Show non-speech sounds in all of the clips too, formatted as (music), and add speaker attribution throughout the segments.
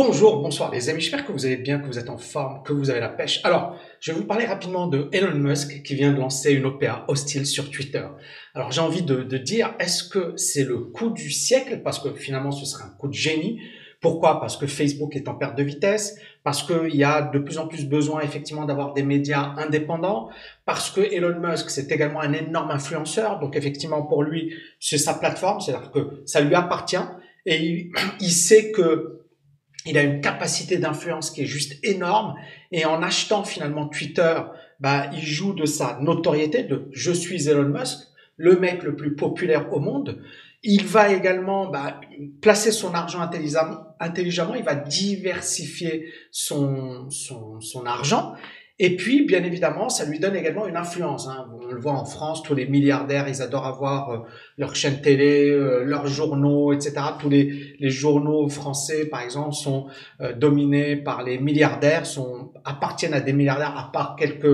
Speaker 1: Bonjour, bonsoir les amis, j'espère que vous allez bien, que vous êtes en forme, que vous avez la pêche. Alors, je vais vous parler rapidement de Elon Musk qui vient de lancer une OPA hostile sur Twitter. Alors j'ai envie de, de dire, est-ce que c'est le coup du siècle? Parce que finalement ce serait un coup de génie. Pourquoi? Parce que Facebook est en perte de vitesse, parce qu'il y a de plus en plus besoin effectivement d'avoir des médias indépendants, parce que Elon Musk c'est également un énorme influenceur, donc effectivement pour lui c'est sa plateforme, c'est-à-dire que ça lui appartient. Et il, (clears throat) il sait que il a une capacité d'influence qui est juste énorme. Et en achetant finalement Twitter, bah, il joue de sa notoriété de je suis Elon Musk, le mec le plus populaire au monde. Il va également bah, placer son argent intelligemment, intelligemment, il va diversifier son, son, son argent et puis, bien évidemment, ça lui donne également une influence. Hein. On le voit en France, tous les milliardaires, ils adorent avoir euh, leur chaîne télé, euh, leurs journaux, etc. Tous les, les, journaux français, par exemple, sont euh, dominés par les milliardaires, sont appartiennent à des milliardaires, à part quelques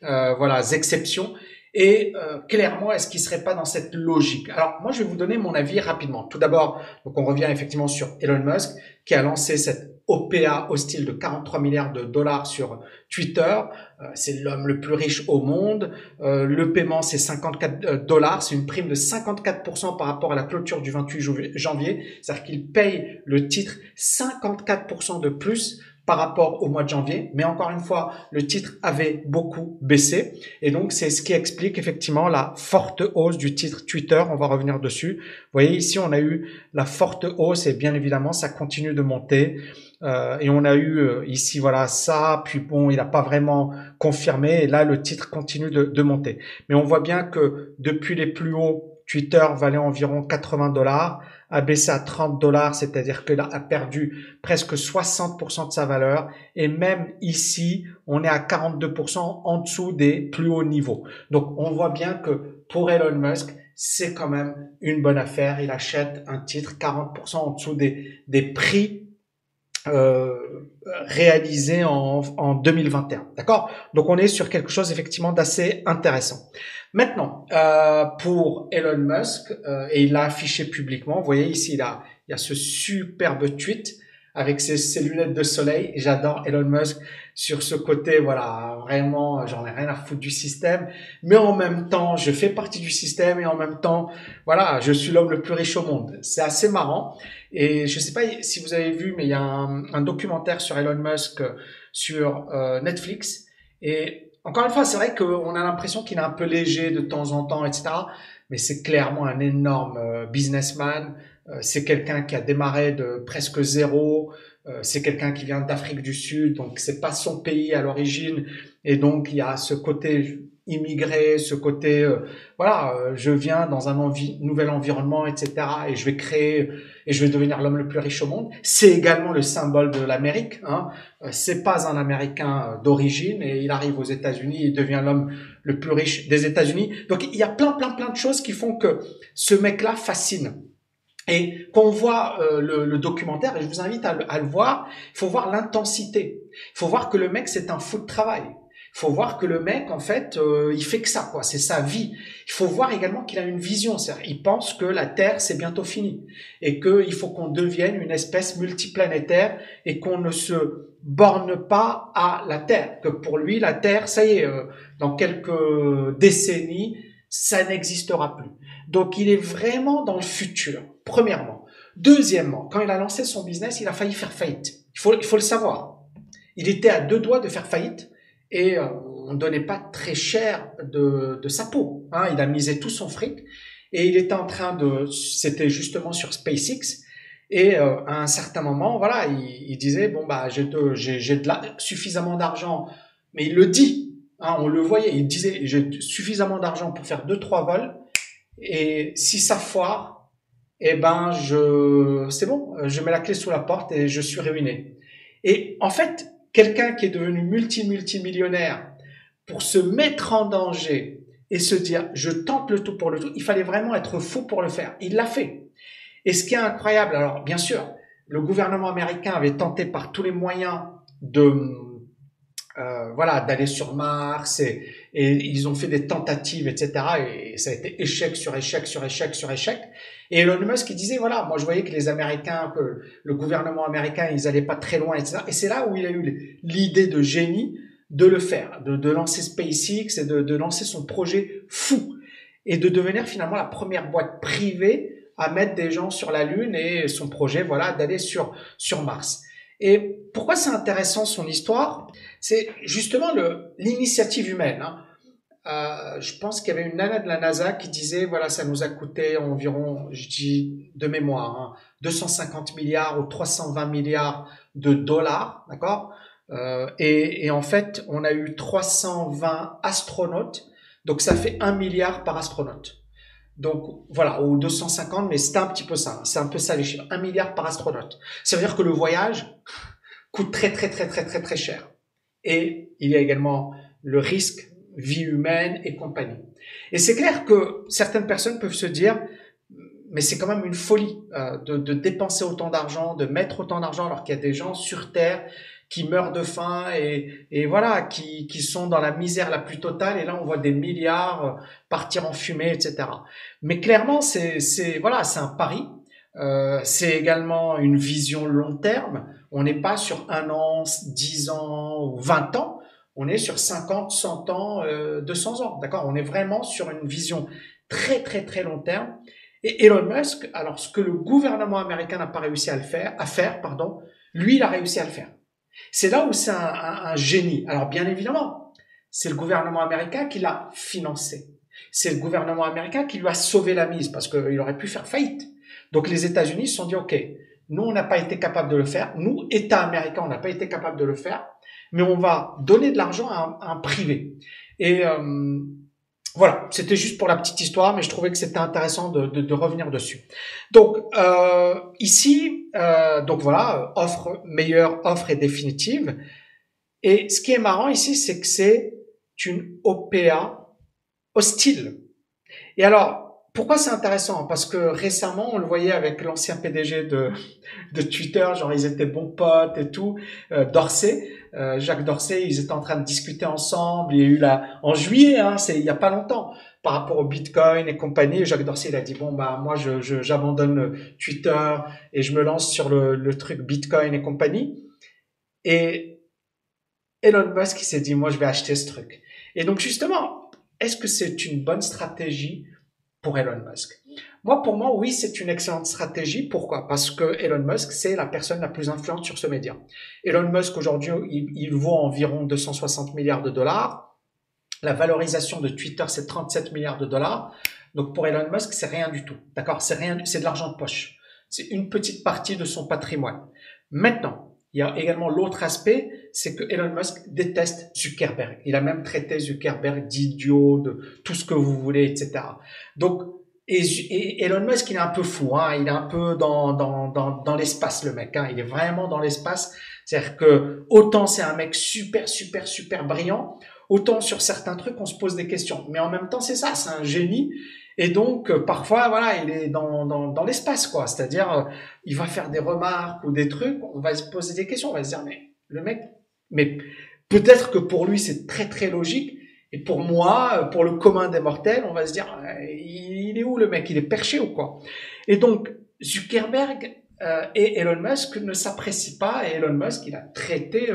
Speaker 1: voilà exceptions. Et clairement, est-ce qu'il serait pas dans cette logique? Alors, moi, je vais vous donner mon avis rapidement. Tout d'abord, donc on revient effectivement sur Elon Musk, qui a lancé cette OPA hostile de 43 milliards de dollars sur Twitter. Euh, c'est l'homme le plus riche au monde. Euh, le paiement, c'est 54 euh, dollars. C'est une prime de 54% par rapport à la clôture du 28 janvier. C'est-à-dire qu'il paye le titre 54% de plus par rapport au mois de janvier. Mais encore une fois, le titre avait beaucoup baissé. Et donc, c'est ce qui explique effectivement la forte hausse du titre Twitter. On va revenir dessus. Vous voyez, ici, on a eu la forte hausse et bien évidemment, ça continue de monter. Euh, et on a eu euh, ici voilà ça, puis bon, il n'a pas vraiment confirmé, et là le titre continue de, de, monter. Mais on voit bien que depuis les plus hauts, Twitter valait environ 80 dollars, a baissé à 30 dollars, c'est-à-dire qu'il a perdu presque 60% de sa valeur, et même ici, on est à 42% en dessous des plus hauts niveaux. Donc on voit bien que pour Elon Musk, c'est quand même une bonne affaire. Il achète un titre 40% en dessous des, des prix euh, réalisé en, en 2021. D'accord? Donc on est sur quelque chose effectivement d'assez intéressant. Maintenant, euh, pour Elon Musk, euh, et il l'a affiché publiquement, vous voyez ici, il, a, il y a ce superbe tweet avec ses, ses de soleil. J'adore Elon Musk sur ce côté, voilà, vraiment, j'en ai rien à foutre du système, mais en même temps, je fais partie du système et en même temps, voilà, je suis l'homme le plus riche au monde. C'est assez marrant. Et je sais pas si vous avez vu, mais il y a un, documentaire sur Elon Musk sur euh, Netflix. Et encore une fois, c'est vrai qu'on a l'impression qu'il est un peu léger de temps en temps, etc. Mais c'est clairement un énorme euh, businessman. Euh, c'est quelqu'un qui a démarré de presque zéro. Euh, c'est quelqu'un qui vient d'Afrique du Sud, donc c'est pas son pays à l'origine, et donc il y a ce côté immigré, ce côté euh, voilà, euh, je viens dans un nouvel environnement, etc. Et je vais créer et je vais devenir l'homme le plus riche au monde. C'est également le symbole de l'Amérique. Hein. C'est pas un Américain d'origine et il arrive aux États-Unis, il devient l'homme le plus riche des États-Unis. Donc il y a plein, plein, plein de choses qui font que ce mec-là fascine. Et quand on voit euh, le, le, documentaire, et je vous invite à le, à le voir, il faut voir l'intensité. Il faut voir que le mec, c'est un fou de travail. Il faut voir que le mec, en fait, euh, il fait que ça, quoi. C'est sa vie. Il faut voir également qu'il a une vision. Il pense que la Terre, c'est bientôt fini. Et qu'il faut qu'on devienne une espèce multiplanétaire et qu'on ne se borne pas à la Terre. Que pour lui, la Terre, ça y est, euh, dans quelques décennies, ça n'existera plus. Donc il est vraiment dans le futur, premièrement. Deuxièmement, quand il a lancé son business, il a failli faire faillite. Il faut, le savoir. Il était à deux doigts de faire faillite et euh, on ne donnait pas très cher de, sa peau. Hein. Il a misé tout son fric et il était en train de... C'était justement sur SpaceX. Et euh, à un certain moment, voilà, il, disait bon bah j'ai suffisamment d'argent, mais il le dit, hein, on le voyait, il disait j'ai suffisamment d'argent pour faire deux trois vols et si ça foire, eh ben, je, c'est bon, je mets la clé sous la porte et je suis ruiné. Et en fait, quelqu'un qui est devenu multi-multimillionnaire pour se mettre en danger et se dire, je tente le tout pour le tout, il fallait vraiment être fou pour le faire. Il l'a fait. Et ce qui est incroyable, alors, bien sûr, le gouvernement américain avait tenté par tous les moyens de, euh, voilà, d'aller sur Mars et, et ils ont fait des tentatives, etc. Et ça a été échec sur échec sur échec sur échec. Et Elon Musk, il disait, voilà, moi je voyais que les Américains, que le gouvernement américain, ils allaient pas très loin, etc. Et c'est là où il a eu l'idée de génie de le faire, de, de lancer SpaceX et de, de lancer son projet fou et de devenir finalement la première boîte privée à mettre des gens sur la Lune et son projet, voilà, d'aller sur, sur Mars. Et pourquoi c'est intéressant son histoire? C'est justement l'initiative humaine. Hein. Euh, je pense qu'il y avait une nana de la NASA qui disait, voilà, ça nous a coûté environ, je dis de mémoire, hein, 250 milliards ou 320 milliards de dollars, d'accord? Euh, et, et, en fait, on a eu 320 astronautes, donc ça fait un milliard par astronaute. Donc voilà, ou 250, mais c'est un petit peu ça. C'est un peu ça les chiffres. Un milliard par astronaute. Ça veut dire que le voyage coûte très très très très très très cher. Et il y a également le risque, vie humaine et compagnie. Et c'est clair que certaines personnes peuvent se dire, mais c'est quand même une folie euh, de, de dépenser autant d'argent, de mettre autant d'argent alors qu'il y a des gens sur Terre qui meurent de faim et, et voilà, qui, qui sont dans la misère la plus totale. Et là, on voit des milliards euh, partir en fumée, etc. Mais clairement, c'est, voilà, c'est un pari. Euh, c'est également une vision long terme. On n'est pas sur un an, dix ans ou vingt ans. On est sur 50, 100 ans, euh, 200 ans. D'accord? On est vraiment sur une vision très, très, très long terme. Et Elon Musk, alors ce que le gouvernement américain n'a pas réussi à le faire, à faire, pardon, lui, il a réussi à le faire. C'est là où c'est un, génie. Alors bien évidemment, c'est le gouvernement américain qui l'a financé. C'est le gouvernement américain qui lui a sauvé la mise parce qu'il aurait pu faire faillite. Donc les États-Unis se sont dit, OK, nous, on n'a pas été capable de le faire. Nous, État américain, on n'a pas été capable de le faire. Mais on va donner de l'argent à, un privé. Et euh, voilà, c'était juste pour la petite histoire, mais je trouvais que c'était intéressant de, de, de, revenir dessus. Donc euh, ici, euh, donc voilà, offre meilleure offre est définitive. Et ce qui est marrant ici, c'est que c'est une OPA hostile. Et alors, pourquoi c'est intéressant? Parce que récemment, on le voyait avec l'ancien PDG de, de Twitter, genre ils étaient bons potes et tout, euh, Dorsey, euh, Jacques Dorsey, ils étaient en train de discuter ensemble. Il y a eu la en juillet, hein, c'est il y a pas longtemps, par rapport au Bitcoin et compagnie. Jacques Dorsey, il a dit bon bah moi j'abandonne Twitter et je me lance sur le, le truc Bitcoin et compagnie. Et Elon Musk, il s'est dit moi je vais acheter ce truc. Et donc justement, est-ce que c'est une bonne stratégie pour Elon Musk. Moi, pour moi, oui, c'est une excellente stratégie. Pourquoi? Parce que Elon Musk, c'est la personne la plus influente sur ce média. Elon Musk, aujourd'hui, il, vaut environ 260 milliards de dollars. La valorisation de Twitter, c'est 37 milliards de dollars. Donc, pour Elon Musk, c'est rien du tout. D'accord? C'est rien, c'est de l'argent de poche. C'est une petite partie de son patrimoine. Maintenant, il y a également l'autre aspect, c'est que Elon Musk déteste Zuckerberg. Il a même traité Zuckerberg d'idiot, de tout ce que vous voulez, etc. Donc, et, Elon Musk, il est un peu fou, hein, il est un peu dans, dans, dans, dans l'espace, le mec. Hein, il est vraiment dans l'espace. C'est-à-dire que autant c'est un mec super, super, super brillant, autant sur certains trucs, on se pose des questions. Mais en même temps, c'est ça, c'est un génie. Et donc, euh, parfois, voilà, il est dans, dans, dans l'espace, quoi. C'est-à-dire, euh, il va faire des remarques ou des trucs, on va se poser des questions, on va se dire, mais le mec, mais peut-être que pour lui, c'est très, très logique. Et pour moi, euh, pour le commun des mortels, on va se dire, il est où le mec? Il est perché ou quoi? Et donc, Zuckerberg et Elon Musk ne s'apprécient pas. Et Elon Musk, il a traité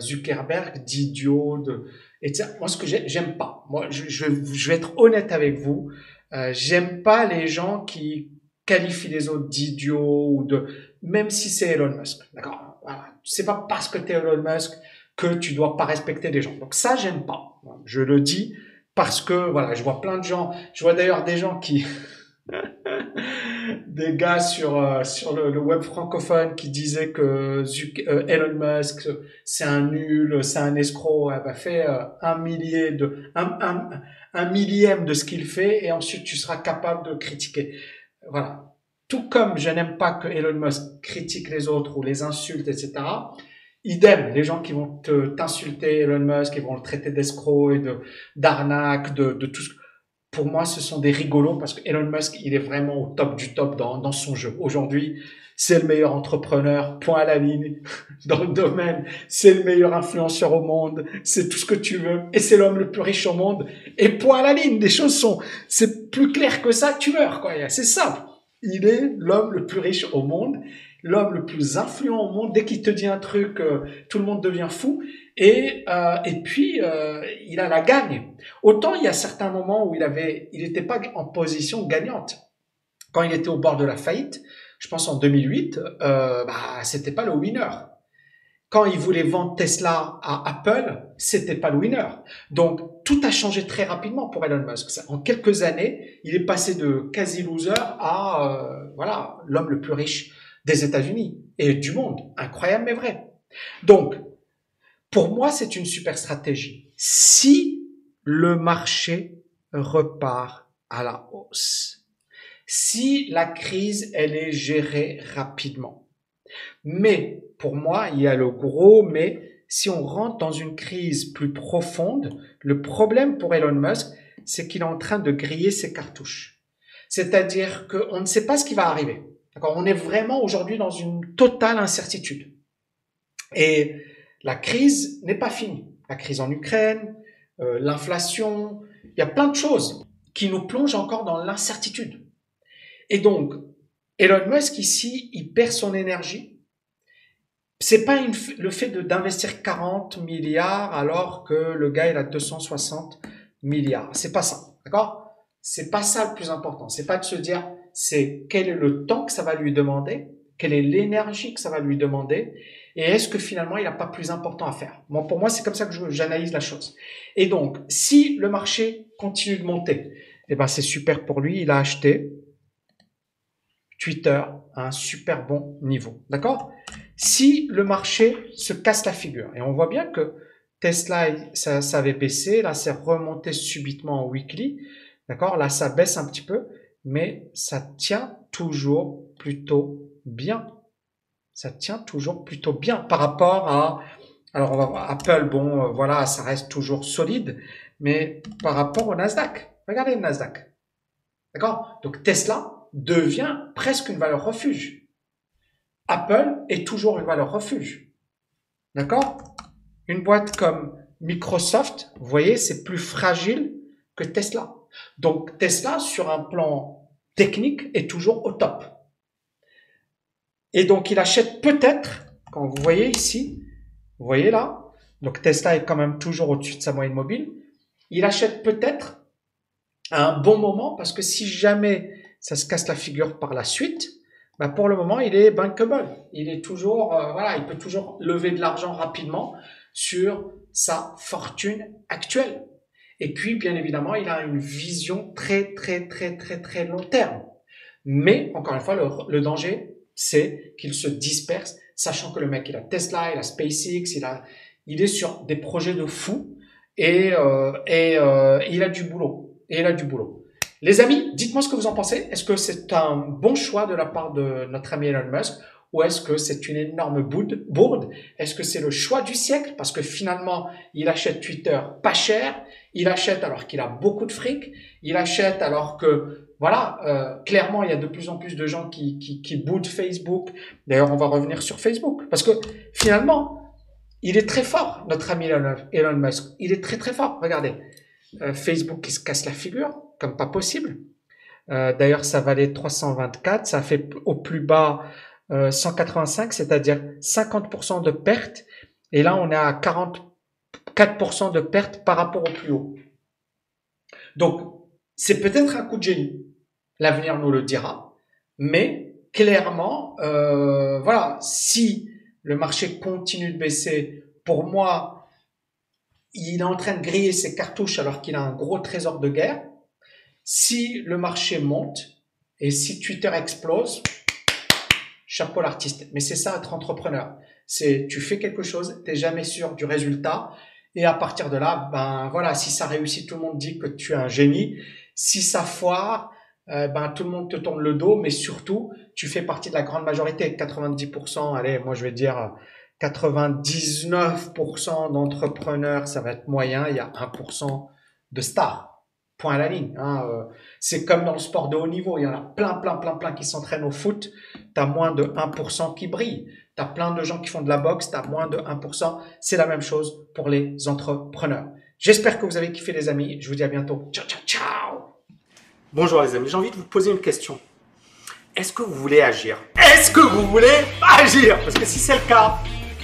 Speaker 1: Zuckerberg d'idiot, de et moi ce que j'aime pas, moi je, je, je, vais être honnête avec vous, euh, j'aime pas les gens qui qualifient les autres d'idiots ou de même si c'est Elon Musk, d'accord? Voilà. C'est pas parce que tu es Elon Musk que tu dois pas respecter les gens. Donc ça j'aime pas. Je le dis parce que voilà, je vois plein de gens, je vois d'ailleurs des gens qui (laughs) des gars sur euh, sur le, web francophone qui disaient que euh, Elon Musk c'est un nul, c'est un escroc, elle va faire un millier de un, un, un millième de ce qu'il fait et ensuite tu seras capable de critiquer. Voilà. Tout comme je n'aime pas que Elon Musk critique les autres ou les insulte, etc. Idem, les gens qui vont t'insulter Elon Musk, qui vont le traiter d'escroc et de d'arnaque, de, de tout ce pour moi, ce sont des rigolos parce que Elon Musk, il est vraiment au top du top dans, dans son jeu. Aujourd'hui, c'est le meilleur entrepreneur, point à la ligne, (laughs) dans le domaine, c'est le meilleur influenceur au monde, c'est tout ce que tu veux, et c'est l'homme le plus riche au monde, et point à la ligne, des choses sont, c'est plus clair que ça, tu meurs, quoi, c'est simple. Il est l'homme le plus riche au monde, l'homme le plus influent au monde. Dès qu'il te dit un truc, euh, tout le monde devient fou. Et, euh, et puis, euh, il a la gagne. Autant il y a certains moments où il avait, il n'était pas en position gagnante. Quand il était au bord de la faillite, je pense en 2008, euh, bah, c'était pas le winner. Quand il voulait vendre Tesla à Apple, c'était pas le winner. Donc tout a changé très rapidement pour Elon Musk. En quelques années, il est passé de quasi loser à euh, voilà l'homme le plus riche des États-Unis et du monde. Incroyable mais vrai. Donc pour moi, c'est une super stratégie. Si le marché repart à la hausse, si la crise, elle est gérée rapidement. Mais, pour moi, il y a le gros mais, si on rentre dans une crise plus profonde, le problème pour Elon Musk, c'est qu'il est en train de griller ses cartouches. C'est-à-dire qu'on ne sait pas ce qui va arriver. On est vraiment aujourd'hui dans une totale incertitude. Et la crise n'est pas finie. La crise en Ukraine, euh, l'inflation, il y a plein de choses qui nous plongent encore dans l'incertitude. Et donc, Elon Musk ici, il perd son énergie. C'est pas le fait d'investir 40 milliards alors que le gars il a 260 milliards. C'est pas ça, d'accord? C'est pas ça le plus important. C'est pas de se dire c'est quel est le temps que ça va lui demander, quelle est l'énergie que ça va lui demander, et est-ce que finalement il n'a pas plus important à faire? Bon, pour moi c'est comme ça que j'analyse la chose. Et donc, si le marché continue de monter, eh ben c'est super pour lui. Il a acheté, Twitter à un super bon niveau. D'accord? Si le marché se casse la figure, et on voit bien que Tesla, ça, avait baissé, là c'est remonté subitement en weekly, d'accord? Là ça baisse un petit peu, mais ça tient toujours plutôt bien. Ça tient toujours plutôt bien par rapport à... Alors on va voir Apple, bon euh, voilà, ça reste toujours solide, mais par rapport au Nasdaq, regardez le Nasdaq. D'accord? Donc Tesla, devient presque une valeur refuge. Apple est toujours une valeur refuge. D'accord? Une boîte comme Microsoft, vous voyez, c'est plus fragile que Tesla. Donc Tesla, sur un plan technique, est toujours au top. Et donc il achète peut-être, quand vous voyez ici, vous voyez là, donc Tesla est quand même toujours au-dessus de sa moyenne mobile, il achète peut-être à un bon moment parce que si jamais ça se casse la figure par la suite, bah pour le moment, il est bankable. Il est toujours, euh, voilà, il peut toujours lever de l'argent rapidement sur sa fortune actuelle. Et puis, bien évidemment, il a une vision très, très, très, très, très long terme. Mais, encore une fois, le, le danger, c'est qu'il se disperse, sachant que le mec, il a Tesla, il a SpaceX, il est sur des projets de fou et, euh, euh, il a du boulot. Et il a du boulot. Les amis, dites-moi ce que vous en pensez. Est-ce que c'est un bon choix de la part de notre ami Elon Musk ou est-ce que c'est une énorme bourde? Est-ce que c'est le choix du siècle? Parce que finalement, il achète Twitter pas cher, il achète alors qu'il a beaucoup de fric, il achète alors que, voilà, euh, clairement, il y a de plus en plus de gens qui, qui, qui boudent Facebook. D'ailleurs, on va revenir sur Facebook. Parce que finalement, il est très fort, notre ami Elon Musk. Il est très très fort. Regardez, euh, Facebook qui se casse la figure comme pas possible. Euh, d'ailleurs, ça valait 324, ça fait au plus bas 185, euh, c'est-à-dire 50% de perte. Et là, on est à 44% de perte par rapport au plus haut. Donc, c'est peut-être un coup de génie. L'avenir nous le dira. Mais clairement, euh, voilà, si le marché continue de baisser, pour moi, il est en train de griller ses cartouches alors qu'il a un gros trésor de guerre. Si le marché monte et si Twitter explose, chapeau l'artiste. Mais c'est ça être entrepreneur. C'est tu fais quelque chose, t'es jamais sûr du résultat et à partir de là, ben voilà, si ça réussit, tout le monde dit que tu es un génie. Si ça foire, euh, ben tout le monde te tourne le dos, mais surtout, tu fais partie de la grande majorité, 90%, allez, moi je vais dire 99% d'entrepreneurs, ça va être moyen, il y a 1% de stars à la ligne. Hein. Euh, c'est comme dans le sport de haut niveau, il y en a plein, plein, plein, plein qui s'entraînent au foot, tu as moins de 1% qui brillent. Tu as plein de gens qui font de la boxe, tu as moins de 1%. C'est la même chose pour les entrepreneurs. J'espère que vous avez kiffé les amis. Je vous dis à bientôt. Ciao, ciao, ciao. Bonjour les amis, j'ai envie de vous poser une question. Est-ce que vous voulez agir? Est-ce que vous voulez agir? Parce que si c'est le cas,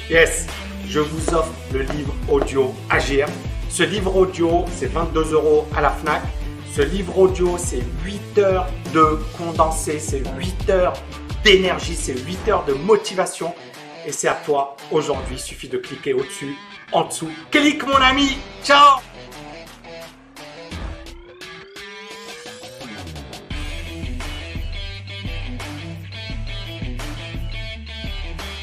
Speaker 1: yes, je vous offre le livre audio Agir. Ce livre audio, c'est 22 euros à la FNAC. Ce livre audio, c'est 8 heures de condensé, c'est 8 heures d'énergie, c'est 8 heures de motivation. Et c'est à toi aujourd'hui. Il suffit de cliquer au-dessus, en dessous. Clique mon ami. Ciao